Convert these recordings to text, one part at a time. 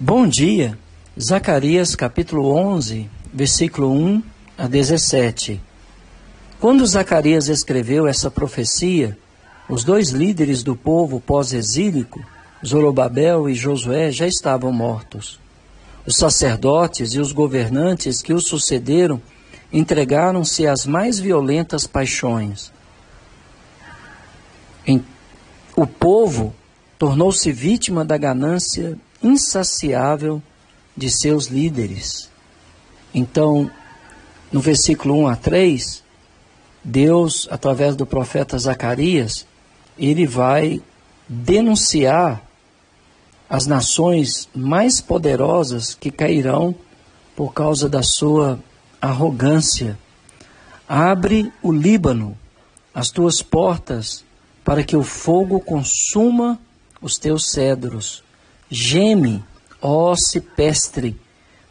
Bom dia. Zacarias capítulo 11, versículo 1 a 17. Quando Zacarias escreveu essa profecia, os dois líderes do povo pós-exílico, Zorobabel e Josué, já estavam mortos. Os sacerdotes e os governantes que o sucederam entregaram-se às mais violentas paixões. O povo tornou-se vítima da ganância insaciável de seus líderes. Então, no versículo 1 a 3, Deus, através do profeta Zacarias, ele vai denunciar as nações mais poderosas que cairão por causa da sua arrogância. Abre o Líbano, as tuas portas, para que o fogo consuma os teus cedros. Geme, ó cipestre,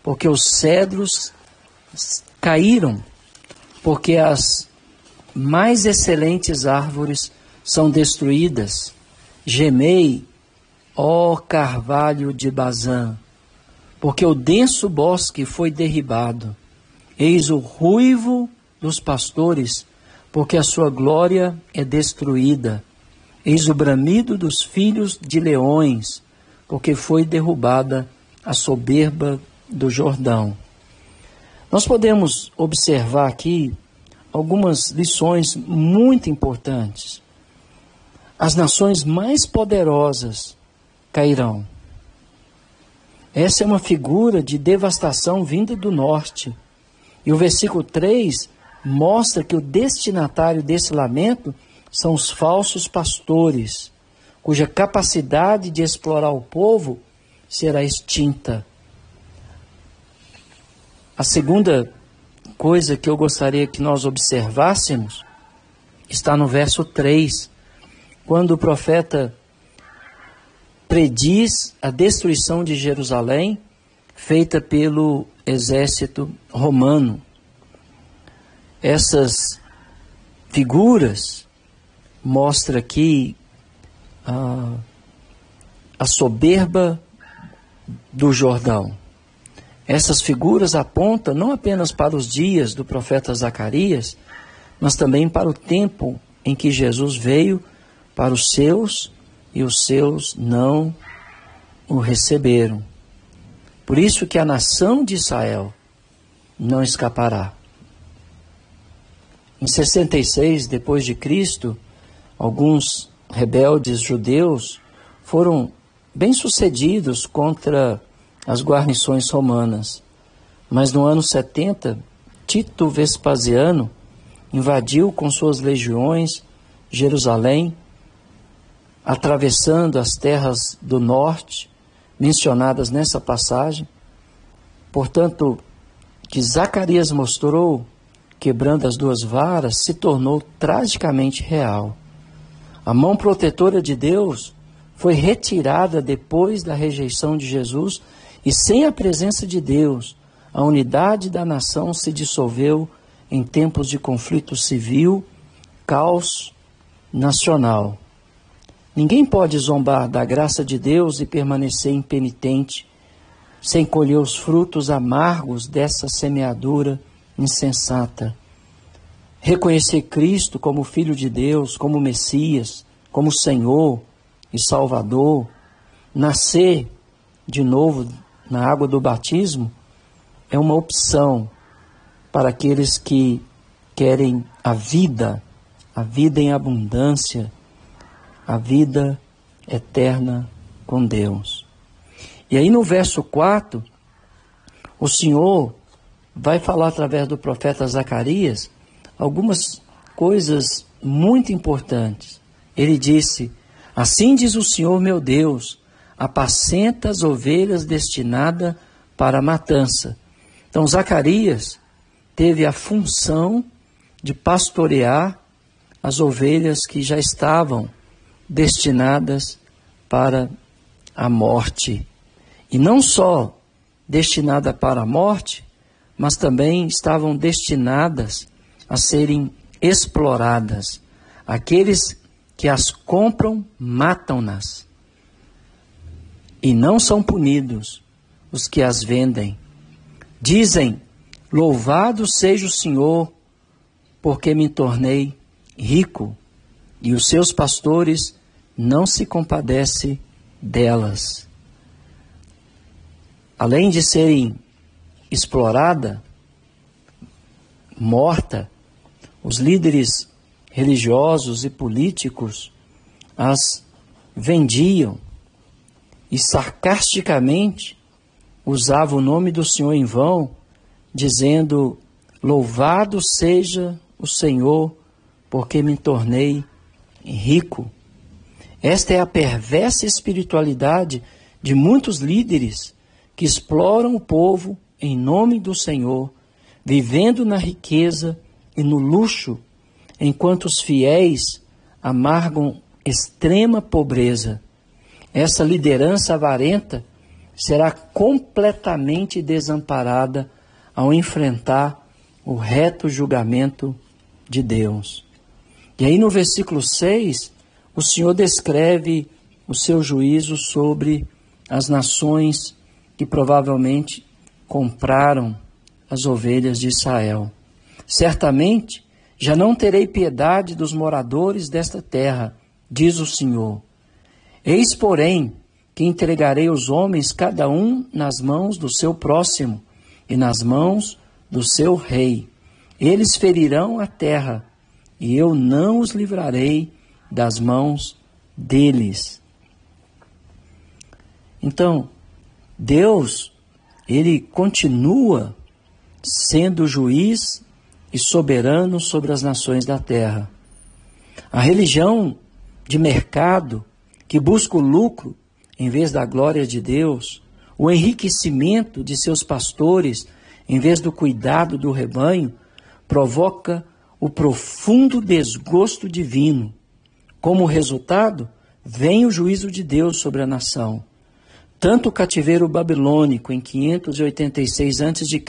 porque os cedros caíram, porque as mais excelentes árvores são destruídas. Gemei, ó carvalho de Bazã, porque o denso bosque foi derribado. Eis o ruivo dos pastores, porque a sua glória é destruída. Eis o bramido dos filhos de leões, porque foi derrubada a soberba do Jordão. Nós podemos observar aqui algumas lições muito importantes. As nações mais poderosas cairão. Essa é uma figura de devastação vinda do norte. E o versículo 3 mostra que o destinatário desse lamento são os falsos pastores, cuja capacidade de explorar o povo será extinta. A segunda coisa que eu gostaria que nós observássemos está no verso 3, quando o profeta prediz a destruição de Jerusalém feita pelo exército romano. Essas figuras mostram aqui a, a soberba do Jordão. Essas figuras apontam não apenas para os dias do profeta Zacarias, mas também para o tempo em que Jesus veio para os seus e os seus não o receberam. Por isso que a nação de Israel não escapará. Em 66 depois de Cristo, alguns rebeldes judeus foram bem-sucedidos contra as guarnições romanas. Mas no ano 70, Tito Vespasiano invadiu com suas legiões Jerusalém, atravessando as terras do norte, mencionadas nessa passagem. Portanto, que Zacarias mostrou, quebrando as duas varas, se tornou tragicamente real. A mão protetora de Deus foi retirada depois da rejeição de Jesus e sem a presença de Deus, a unidade da nação se dissolveu em tempos de conflito civil, caos nacional. Ninguém pode zombar da graça de Deus e permanecer impenitente, sem colher os frutos amargos dessa semeadura insensata. Reconhecer Cristo como Filho de Deus, como Messias, como Senhor e Salvador, nascer de novo na água do batismo é uma opção para aqueles que querem a vida, a vida em abundância, a vida eterna com Deus. E aí no verso 4, o Senhor vai falar através do profeta Zacarias algumas coisas muito importantes. Ele disse: Assim diz o Senhor meu Deus, apacenta as ovelhas destinadas para a matança. Então, Zacarias teve a função de pastorear as ovelhas que já estavam destinadas para a morte. E não só destinada para a morte, mas também estavam destinadas a serem exploradas. Aqueles que as compram matam-nas e não são punidos, os que as vendem. Dizem: Louvado seja o Senhor, porque me tornei rico, e os seus pastores não se compadecem delas. Além de serem explorada, morta, os líderes religiosos e políticos as vendiam e sarcasticamente usavam o nome do Senhor em vão, dizendo: Louvado seja o Senhor, porque me tornei rico. Esta é a perversa espiritualidade de muitos líderes que exploram o povo em nome do Senhor, vivendo na riqueza e no luxo, enquanto os fiéis amargam extrema pobreza. Essa liderança avarenta será completamente desamparada ao enfrentar o reto julgamento de Deus. E aí no versículo 6, o Senhor descreve o seu juízo sobre as nações que provavelmente compraram as ovelhas de Israel. Certamente já não terei piedade dos moradores desta terra, diz o Senhor. Eis, porém, que entregarei os homens cada um nas mãos do seu próximo e nas mãos do seu rei. Eles ferirão a terra, e eu não os livrarei das mãos deles. Então, Deus, ele continua sendo juiz e soberano sobre as nações da terra. A religião de mercado que busca o lucro em vez da glória de Deus, o enriquecimento de seus pastores em vez do cuidado do rebanho, provoca o profundo desgosto divino. Como resultado, vem o juízo de Deus sobre a nação. Tanto o cativeiro babilônico em 586 a.C.,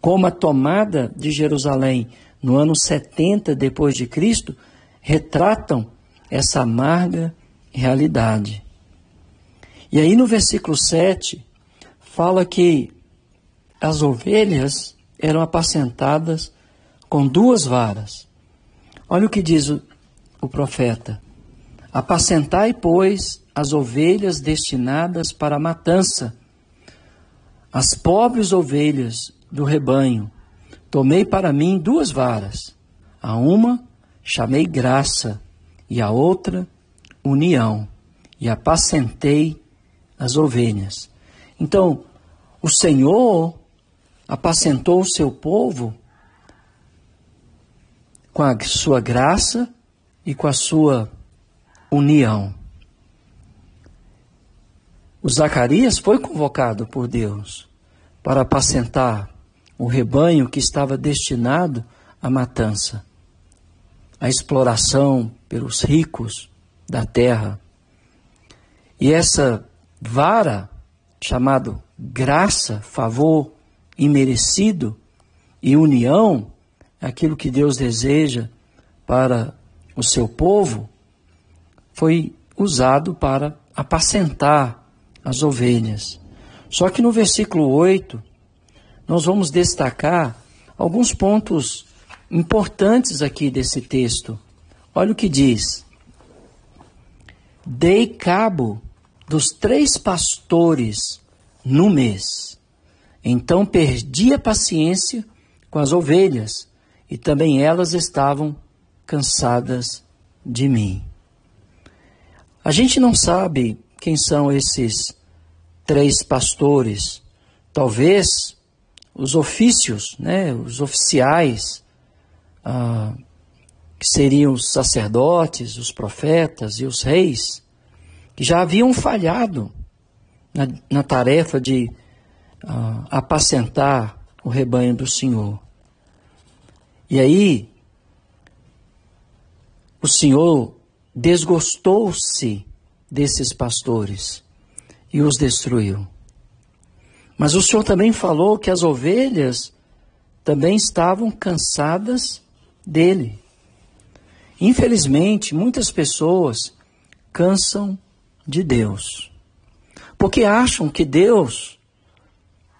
como a tomada de Jerusalém no ano 70 depois de Cristo, retratam essa amarga realidade. E aí no versículo 7 fala que as ovelhas eram apacentadas com duas varas. Olha o que diz o, o profeta: Apacentai, pois, as ovelhas destinadas para a matança, as pobres ovelhas do rebanho. Tomei para mim duas varas. A uma chamei graça, e a outra união, e apacentei as ovelhas. Então, o Senhor apacentou o seu povo com a sua graça e com a sua união. O Zacarias foi convocado por Deus para apacentar o rebanho que estava destinado à matança, à exploração pelos ricos da terra. E essa vara, chamado graça, favor imerecido e união, aquilo que Deus deseja para o seu povo, foi usado para apacentar as ovelhas. Só que no versículo 8, nós vamos destacar alguns pontos importantes aqui desse texto. Olha o que diz: Dei cabo dos três pastores no mês. Então perdi a paciência com as ovelhas, e também elas estavam cansadas de mim. A gente não sabe quem são esses três pastores. Talvez os ofícios, né, os oficiais, ah, que seriam os sacerdotes, os profetas e os reis, que já haviam falhado na, na tarefa de ah, apacentar o rebanho do Senhor. E aí, o Senhor desgostou-se desses pastores e os destruiu. Mas o Senhor também falou que as ovelhas também estavam cansadas dele. Infelizmente, muitas pessoas cansam de Deus, porque acham que Deus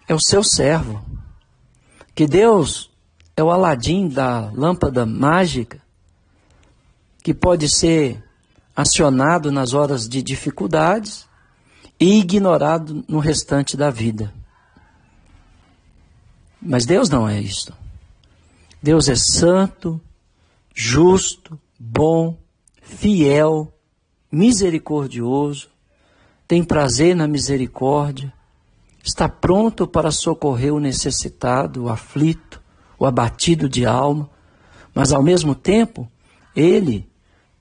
é o seu servo, que Deus é o Aladim da lâmpada mágica, que pode ser acionado nas horas de dificuldades e ignorado no restante da vida. Mas Deus não é isto. Deus é santo, justo, bom, fiel, misericordioso, tem prazer na misericórdia, está pronto para socorrer o necessitado, o aflito, o abatido de alma, mas ao mesmo tempo, ele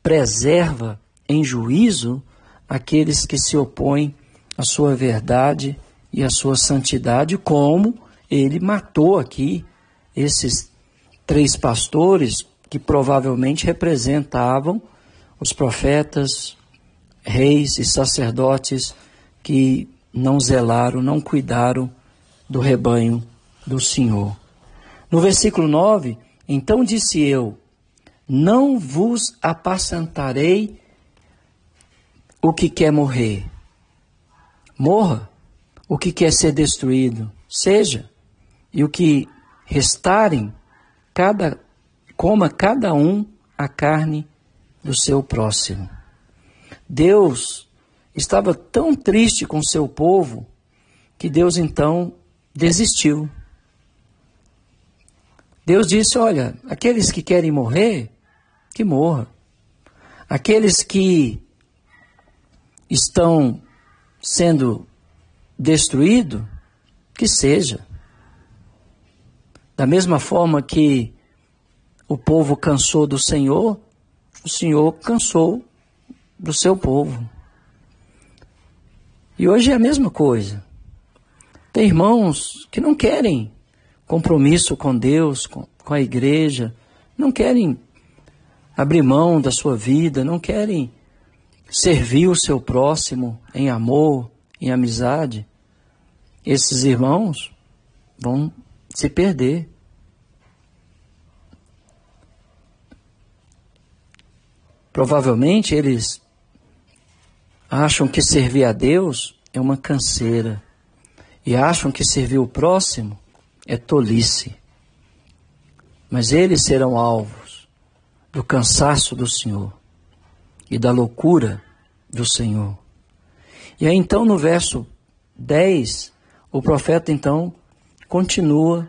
preserva em juízo aqueles que se opõem à sua verdade e à sua santidade, como ele matou aqui esses três pastores que provavelmente representavam os profetas, reis e sacerdotes que não zelaram, não cuidaram do rebanho do Senhor. No versículo 9, então disse eu: Não vos apacentarei o que quer morrer. Morra. O que quer ser destruído, seja. E o que restarem, cada coma cada um a carne do seu próximo. Deus estava tão triste com seu povo que Deus então desistiu. Deus disse: Olha, aqueles que querem morrer, que morra. Aqueles que estão sendo destruídos, que seja. Da mesma forma que o povo cansou do Senhor, o Senhor cansou do seu povo. E hoje é a mesma coisa. Tem irmãos que não querem compromisso com Deus, com, com a igreja, não querem abrir mão da sua vida, não querem servir o seu próximo em amor, em amizade. Esses irmãos vão se perder. Provavelmente eles acham que servir a Deus é uma canseira e acham que servir o próximo é tolice. Mas eles serão alvos do cansaço do Senhor e da loucura do Senhor. E aí então no verso 10, o profeta então continua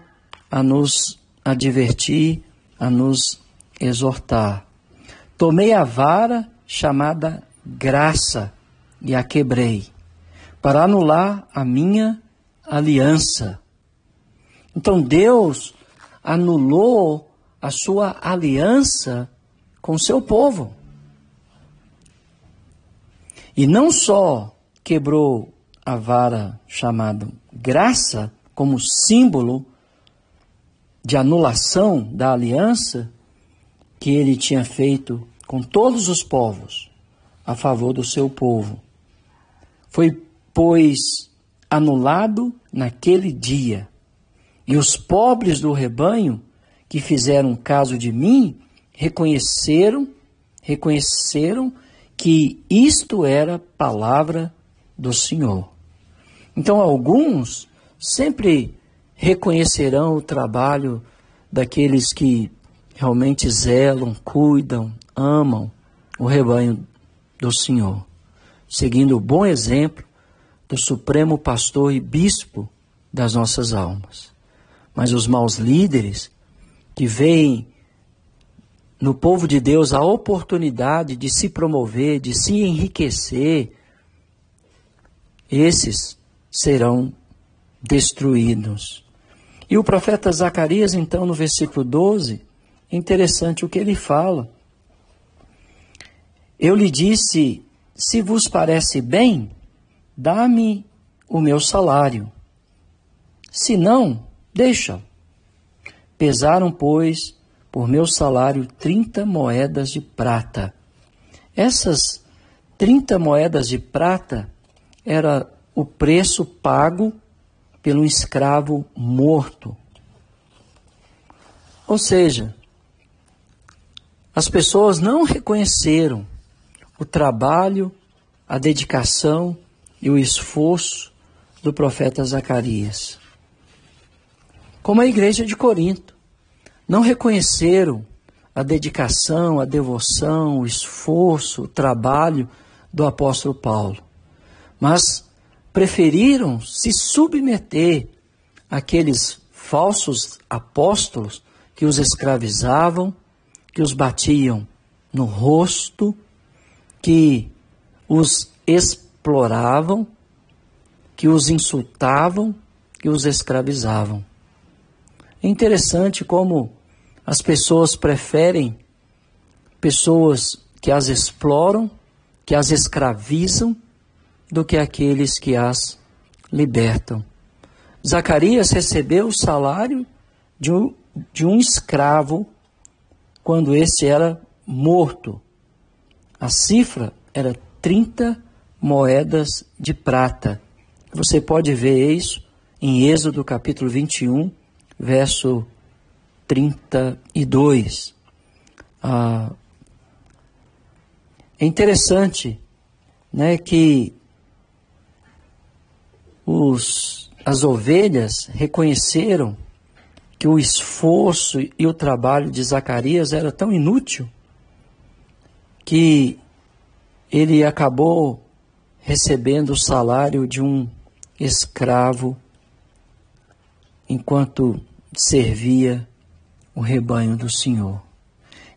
a nos advertir, a nos exortar. Tomei a vara chamada graça e a quebrei, para anular a minha aliança. Então Deus anulou a sua aliança com seu povo. E não só quebrou a vara chamada graça como símbolo de anulação da aliança que ele tinha feito com todos os povos a favor do seu povo. Foi, pois, anulado naquele dia. E os pobres do rebanho que fizeram caso de mim reconheceram, reconheceram que isto era palavra do Senhor. Então alguns sempre reconhecerão o trabalho daqueles que realmente zelam, cuidam, amam o rebanho do Senhor, seguindo o bom exemplo do supremo pastor e bispo das nossas almas. Mas os maus líderes que veem no povo de Deus a oportunidade de se promover, de se enriquecer, esses serão destruídos. E o profeta Zacarias, então, no versículo 12, é interessante o que ele fala. Eu lhe disse: se vos parece bem, dá-me o meu salário. Se não, deixa. Pesaram, pois, por meu salário trinta moedas de prata. Essas trinta moedas de prata era o preço pago pelo escravo morto. Ou seja, as pessoas não reconheceram o trabalho, a dedicação e o esforço do profeta Zacarias. como a igreja de Corinto. Não reconheceram a dedicação, a devoção, o esforço, o trabalho do apóstolo Paulo, mas preferiram se submeter àqueles falsos apóstolos que os escravizavam, que os batiam no rosto, que os exploravam, que os insultavam, que os escravizavam. É interessante como as pessoas preferem pessoas que as exploram, que as escravizam, do que aqueles que as libertam. Zacarias recebeu o salário de um, de um escravo quando este era morto. A cifra era 30 moedas de prata. Você pode ver isso em Êxodo capítulo 21, verso 32. Ah, é interessante né, que os, as ovelhas reconheceram que o esforço e o trabalho de Zacarias era tão inútil que ele acabou recebendo o salário de um escravo enquanto servia o rebanho do Senhor.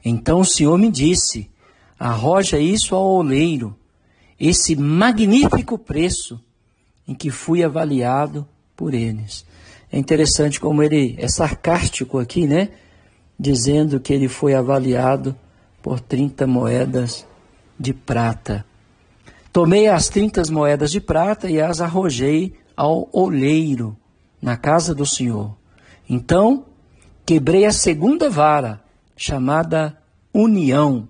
Então o Senhor me disse: arroja isso ao oleiro, esse magnífico preço em que fui avaliado por eles. É interessante como ele é sarcástico aqui, né? Dizendo que ele foi avaliado por 30 moedas de prata. Tomei as 30 moedas de prata e as arrojei ao oleiro na casa do Senhor. Então quebrei a segunda vara, chamada união,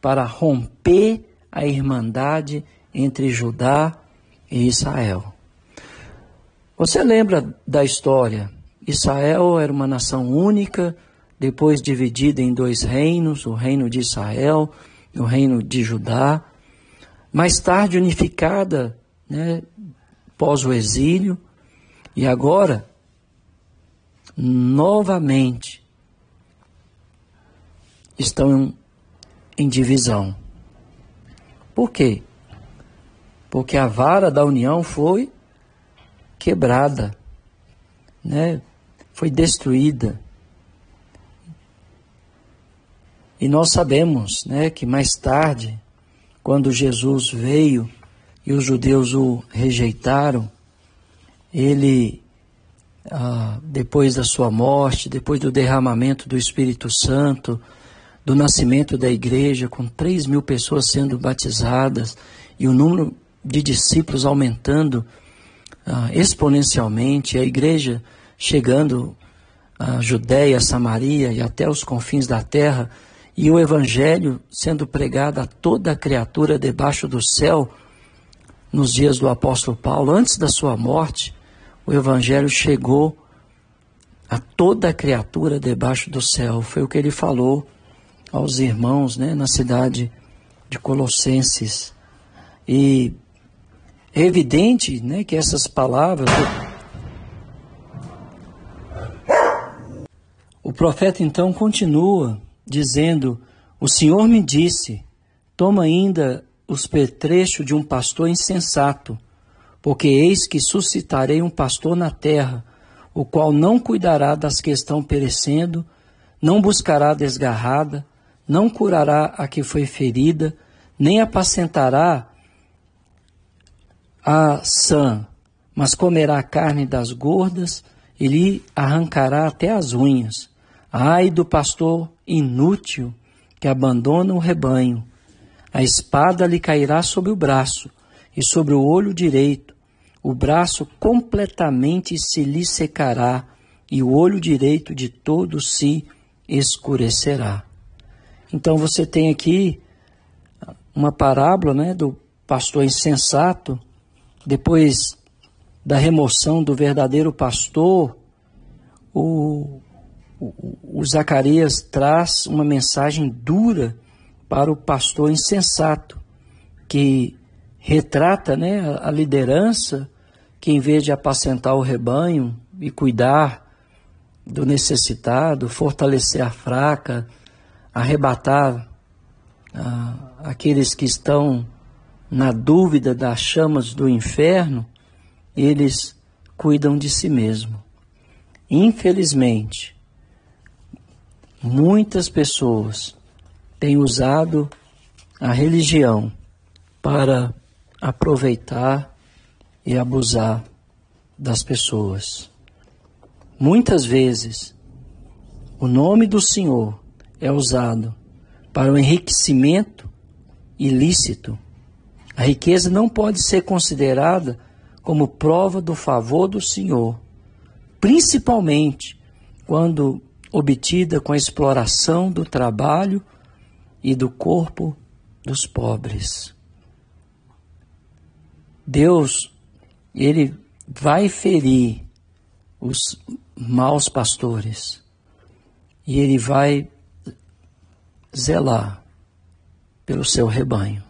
para romper a irmandade entre Judá e Israel. Você lembra da história? Israel era uma nação única, depois dividida em dois reinos, o reino de Israel e o reino de Judá, mais tarde unificada, né, pós o exílio, e agora novamente estão em divisão. Por quê? Porque a vara da união foi quebrada, né? Foi destruída. E nós sabemos, né, que mais tarde, quando Jesus veio e os judeus o rejeitaram, ele ah, depois da sua morte, depois do derramamento do Espírito Santo, do nascimento da igreja, com 3 mil pessoas sendo batizadas e o número de discípulos aumentando ah, exponencialmente, a igreja chegando à Judéia, Samaria e até os confins da terra, e o evangelho sendo pregado a toda criatura debaixo do céu, nos dias do apóstolo Paulo, antes da sua morte, o Evangelho chegou a toda criatura debaixo do céu. Foi o que ele falou aos irmãos né, na cidade de Colossenses. E é evidente né, que essas palavras. O profeta então continua dizendo: O Senhor me disse, toma ainda os petrechos de um pastor insensato porque eis que suscitarei um pastor na terra, o qual não cuidará das que estão perecendo, não buscará desgarrada, não curará a que foi ferida, nem apacentará a sã, mas comerá a carne das gordas e lhe arrancará até as unhas. Ai do pastor inútil que abandona o rebanho. A espada lhe cairá sobre o braço, e sobre o olho direito, o braço completamente se lhe secará, e o olho direito de todo se escurecerá. Então você tem aqui uma parábola né, do pastor insensato, depois da remoção do verdadeiro pastor, o, o, o Zacarias traz uma mensagem dura para o pastor insensato, que retrata né, a liderança que, em vez de apacentar o rebanho e cuidar do necessitado, fortalecer a fraca, arrebatar ah, aqueles que estão na dúvida das chamas do inferno, eles cuidam de si mesmo. Infelizmente, muitas pessoas têm usado a religião para aproveitar e abusar das pessoas. Muitas vezes, o nome do Senhor é usado para o enriquecimento ilícito. A riqueza não pode ser considerada como prova do favor do Senhor, principalmente quando obtida com a exploração do trabalho e do corpo dos pobres. Deus, ele vai ferir os maus pastores e ele vai zelar pelo seu rebanho.